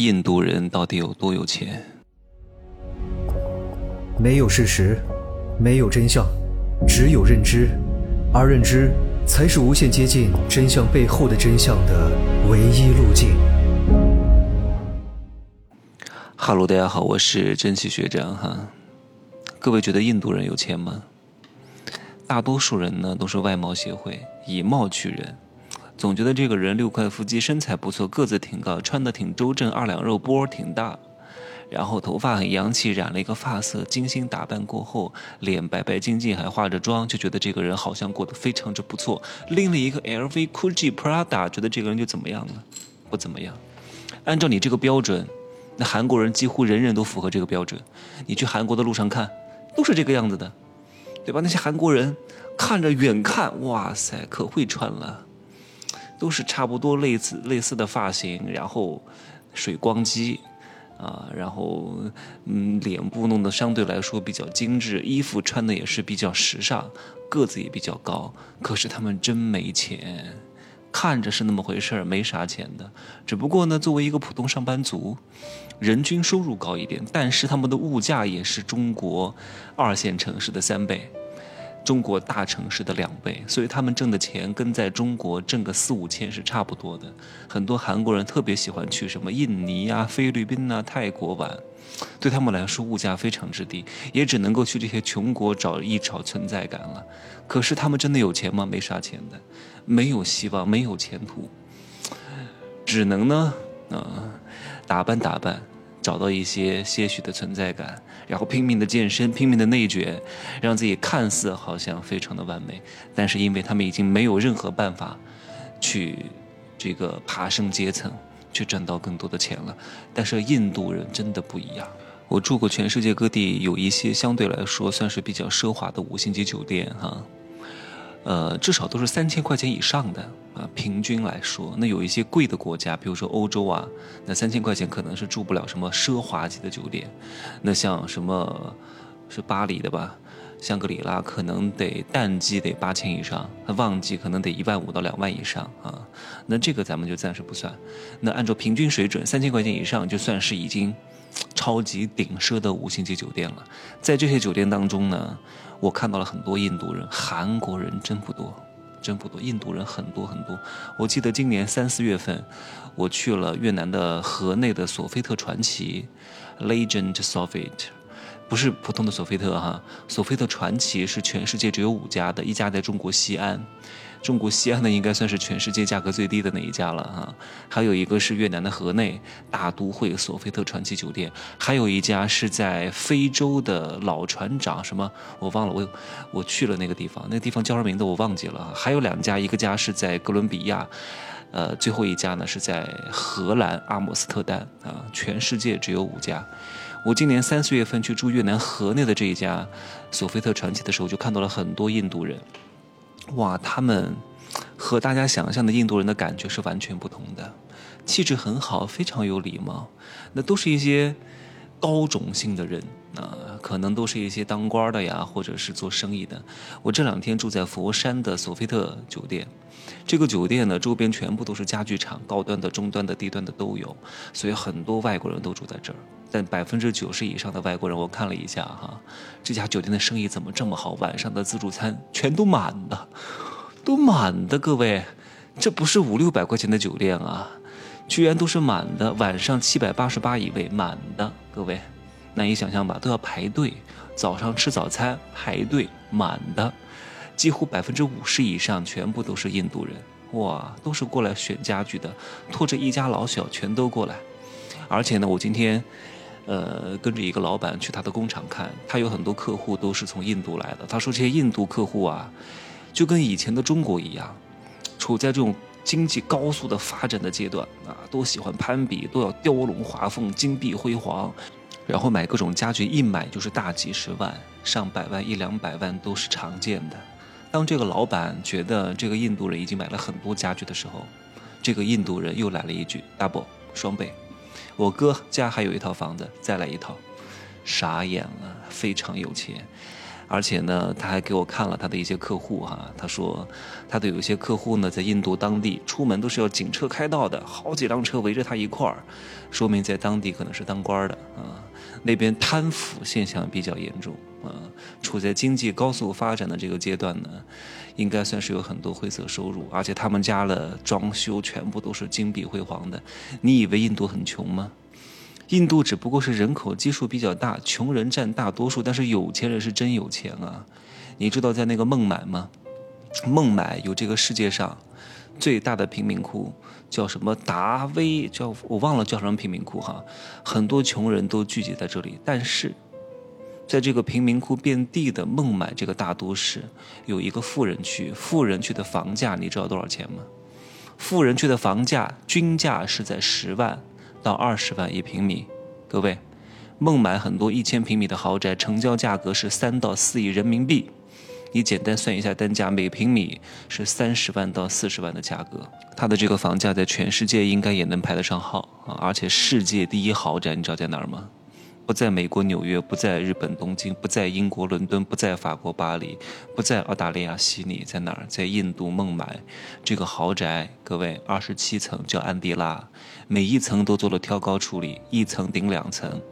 印度人到底有多有钱？没有事实，没有真相，只有认知，而认知才是无限接近真相背后的真相的唯一路径。哈喽，大家好，我是真奇学长哈。各位觉得印度人有钱吗？大多数人呢都是外貌协会，以貌取人。总觉得这个人六块腹肌，身材不错，个子挺高，穿的挺周正，二两肉，波挺大，然后头发很洋气，染了一个发色，精心打扮过后，脸白白净净，还化着妆，就觉得这个人好像过得非常之不错。拎了一个 LV、GUCCI、Prada，觉得这个人就怎么样了？不怎么样。按照你这个标准，那韩国人几乎人人都符合这个标准。你去韩国的路上看，都是这个样子的，对吧？那些韩国人看着远看，哇塞，可会穿了。都是差不多类似类似的发型，然后水光肌，啊，然后嗯，脸部弄得相对来说比较精致，衣服穿的也是比较时尚，个子也比较高。可是他们真没钱，看着是那么回事儿，没啥钱的。只不过呢，作为一个普通上班族，人均收入高一点，但是他们的物价也是中国二线城市的三倍。中国大城市的两倍，所以他们挣的钱跟在中国挣个四五千是差不多的。很多韩国人特别喜欢去什么印尼啊、菲律宾啊、泰国玩，对他们来说物价非常之低，也只能够去这些穷国找一找存在感了。可是他们真的有钱吗？没啥钱的，没有希望，没有前途，只能呢，啊，打扮打扮。找到一些些许的存在感，然后拼命的健身，拼命的内卷，让自己看似好像非常的完美，但是因为他们已经没有任何办法，去这个爬升阶层，去赚到更多的钱了。但是印度人真的不一样，我住过全世界各地，有一些相对来说算是比较奢华的五星级酒店，哈。呃，至少都是三千块钱以上的啊，平均来说，那有一些贵的国家，比如说欧洲啊，那三千块钱可能是住不了什么奢华级的酒店。那像什么，是巴黎的吧？香格里拉可能得淡季得八千以上，那旺季可能得一万五到两万以上啊。那这个咱们就暂时不算。那按照平均水准，三千块钱以上就算是已经超级顶奢的五星级酒店了。在这些酒店当中呢。我看到了很多印度人，韩国人真不多，真不多。印度人很多很多。我记得今年三四月份，我去了越南的河内的索菲特传奇，Legend Sofitel，不是普通的索菲特哈，索菲特传奇是全世界只有五家的，一家在中国西安。中国西安的应该算是全世界价格最低的那一家了哈，还有一个是越南的河内大都会索菲特传奇酒店，还有一家是在非洲的老船长什么我忘了，我我去了那个地方，那个地方叫什么名字我忘记了。还有两家，一个家是在哥伦比亚，呃，最后一家呢是在荷兰阿姆斯特丹啊，全世界只有五家。我今年三四月份去住越南河内的这一家索菲特传奇的时候，就看到了很多印度人。哇，他们和大家想象的印度人的感觉是完全不同的，气质很好，非常有礼貌。那都是一些高种姓的人啊，可能都是一些当官的呀，或者是做生意的。我这两天住在佛山的索菲特酒店，这个酒店呢，周边全部都是家具厂，高端的、中端的、低端的都有，所以很多外国人都住在这儿。但百分之九十以上的外国人，我看了一下哈，这家酒店的生意怎么这么好？晚上的自助餐全都满的，都满的，各位，这不是五六百块钱的酒店啊，居然都是满的，晚上七百八十八一位，满的，各位，难以想象吧？都要排队，早上吃早餐排队满的，几乎百分之五十以上全部都是印度人，哇，都是过来选家具的，拖着一家老小全都过来，而且呢，我今天。呃，跟着一个老板去他的工厂看，他有很多客户都是从印度来的。他说这些印度客户啊，就跟以前的中国一样，处在这种经济高速的发展的阶段啊，都喜欢攀比，都要雕龙画凤、金碧辉煌，然后买各种家具，一买就是大几十万、上百万、一两百万都是常见的。当这个老板觉得这个印度人已经买了很多家具的时候，这个印度人又来了一句 “double 双倍”。我哥家还有一套房子，再来一套，傻眼了，非常有钱，而且呢，他还给我看了他的一些客户哈，他说他的有些客户呢，在印度当地出门都是要警车开道的，好几辆车围着他一块儿，说明在当地可能是当官的啊。那边贪腐现象比较严重啊，处在经济高速发展的这个阶段呢，应该算是有很多灰色收入，而且他们家的装修全部都是金碧辉煌的。你以为印度很穷吗？印度只不过是人口基数比较大，穷人占大多数，但是有钱人是真有钱啊！你知道在那个孟买吗？孟买有这个世界上最大的贫民窟，叫什么达威？叫我忘了叫什么贫民窟哈。很多穷人都聚集在这里，但是在这个贫民窟遍地的孟买这个大都市，有一个富人区。富人区的房价你知道多少钱吗？富人区的房价均价是在十万。到二十万一平米，各位，孟买很多一千平米的豪宅成交价格是三到四亿人民币，你简单算一下单价，每平米是三十万到四十万的价格，它的这个房价在全世界应该也能排得上号啊！而且世界第一豪宅，你知道在哪儿吗？不在美国纽约，不在日本东京，不在英国伦敦，不在法国巴黎，不在澳大利亚悉尼，在哪儿？在印度孟买，这个豪宅，各位，二十七层，叫安迪拉，每一层都做了挑高处理，一层顶两层，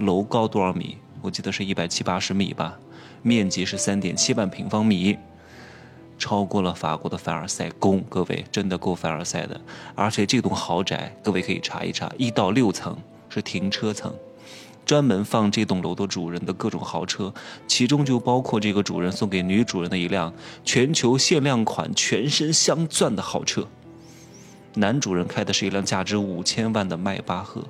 楼高多少米？我记得是一百七八十米吧，面积是三点七万平方米，超过了法国的凡尔赛宫，各位，真的够凡尔赛的。而且这栋豪宅，各位可以查一查，一到六层是停车层。专门放这栋楼的主人的各种豪车，其中就包括这个主人送给女主人的一辆全球限量款全身镶钻的豪车。男主人开的是一辆价值五千万的迈巴赫，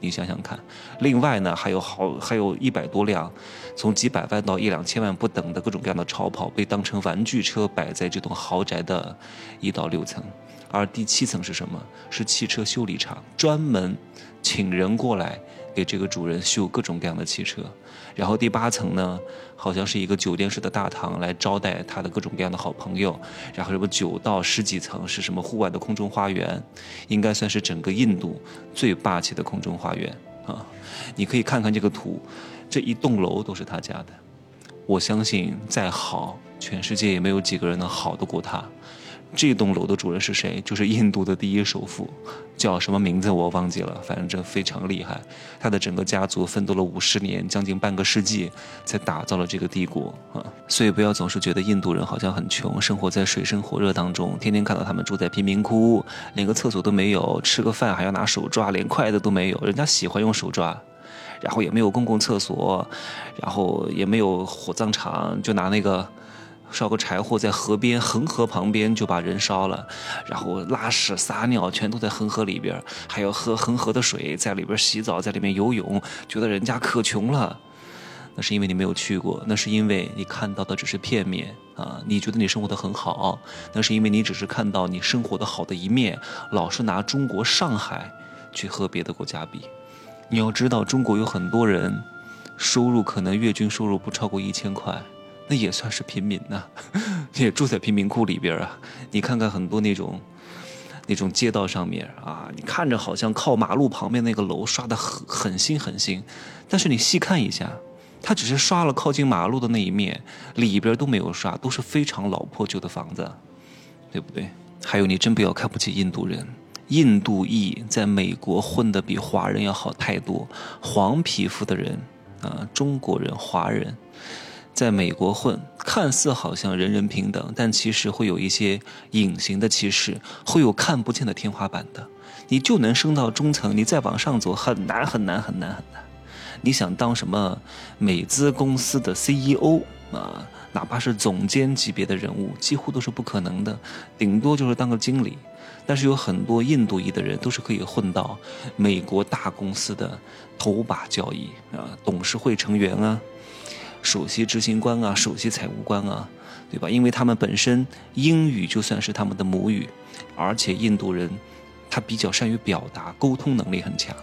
你想想看。另外呢，还有好还有一百多辆，从几百万到一两千万不等的各种各样的超跑，被当成玩具车摆在这栋豪宅的一到六层。而第七层是什么？是汽车修理厂，专门请人过来。给这个主人修各种各样的汽车，然后第八层呢，好像是一个酒店式的大堂来招待他的各种各样的好朋友，然后什么九到十几层是什么户外的空中花园，应该算是整个印度最霸气的空中花园啊！你可以看看这个图，这一栋楼都是他家的，我相信再好，全世界也没有几个人能好得过他。这栋楼的主人是谁？就是印度的第一首富，叫什么名字我忘记了，反正非常厉害。他的整个家族奋斗了五十年，将近半个世纪，才打造了这个帝国啊！所以不要总是觉得印度人好像很穷，生活在水深火热当中，天天看到他们住在贫民窟，连个厕所都没有，吃个饭还要拿手抓，连筷子都没有。人家喜欢用手抓，然后也没有公共厕所，然后也没有火葬场，就拿那个。烧个柴火在河边恒河旁边就把人烧了，然后拉屎撒尿全都在恒河里边，还要喝恒河的水，在里边洗澡，在里面游泳，觉得人家可穷了。那是因为你没有去过，那是因为你看到的只是片面啊！你觉得你生活的很好，那是因为你只是看到你生活的好的一面，老是拿中国上海去和别的国家比。你要知道，中国有很多人收入可能月均收入不超过一千块。那也算是平民呐，也住在贫民窟里边啊。你看看很多那种，那种街道上面啊，你看着好像靠马路旁边那个楼刷的很很新很新，但是你细看一下，它只是刷了靠近马路的那一面，里边都没有刷，都是非常老破旧的房子，对不对？还有，你真不要看不起印度人，印度裔在美国混的比华人要好太多，黄皮肤的人啊，中国人、华人。在美国混，看似好像人人平等，但其实会有一些隐形的歧视，会有看不见的天花板的。你就能升到中层，你再往上走很难很难很难很难。你想当什么美资公司的 CEO 啊，哪怕是总监级别的人物，几乎都是不可能的，顶多就是当个经理。但是有很多印度裔的人都是可以混到美国大公司的头把交椅啊，董事会成员啊。首席执行官啊，首席财务官啊，对吧？因为他们本身英语就算是他们的母语，而且印度人他比较善于表达，沟通能力很强。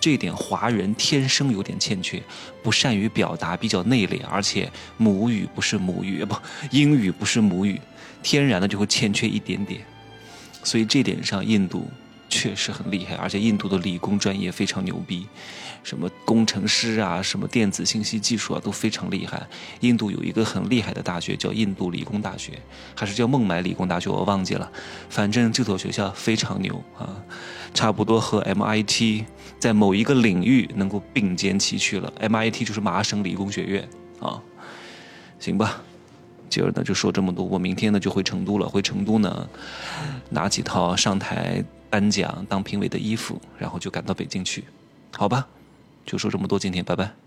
这一点华人天生有点欠缺，不善于表达，比较内敛，而且母语不是母语，不，英语不是母语，天然的就会欠缺一点点。所以这点上，印度。确实很厉害，而且印度的理工专业非常牛逼，什么工程师啊，什么电子信息技术啊都非常厉害。印度有一个很厉害的大学叫印度理工大学，还是叫孟买理工大学，我忘记了。反正这所学校非常牛啊，差不多和 MIT 在某一个领域能够并肩齐驱了。MIT 就是麻省理工学院啊，行吧。今儿呢就说这么多，我明天呢就回成都了。回成都呢，拿几套上台颁奖当评委的衣服，然后就赶到北京去，好吧？就说这么多，今天拜拜。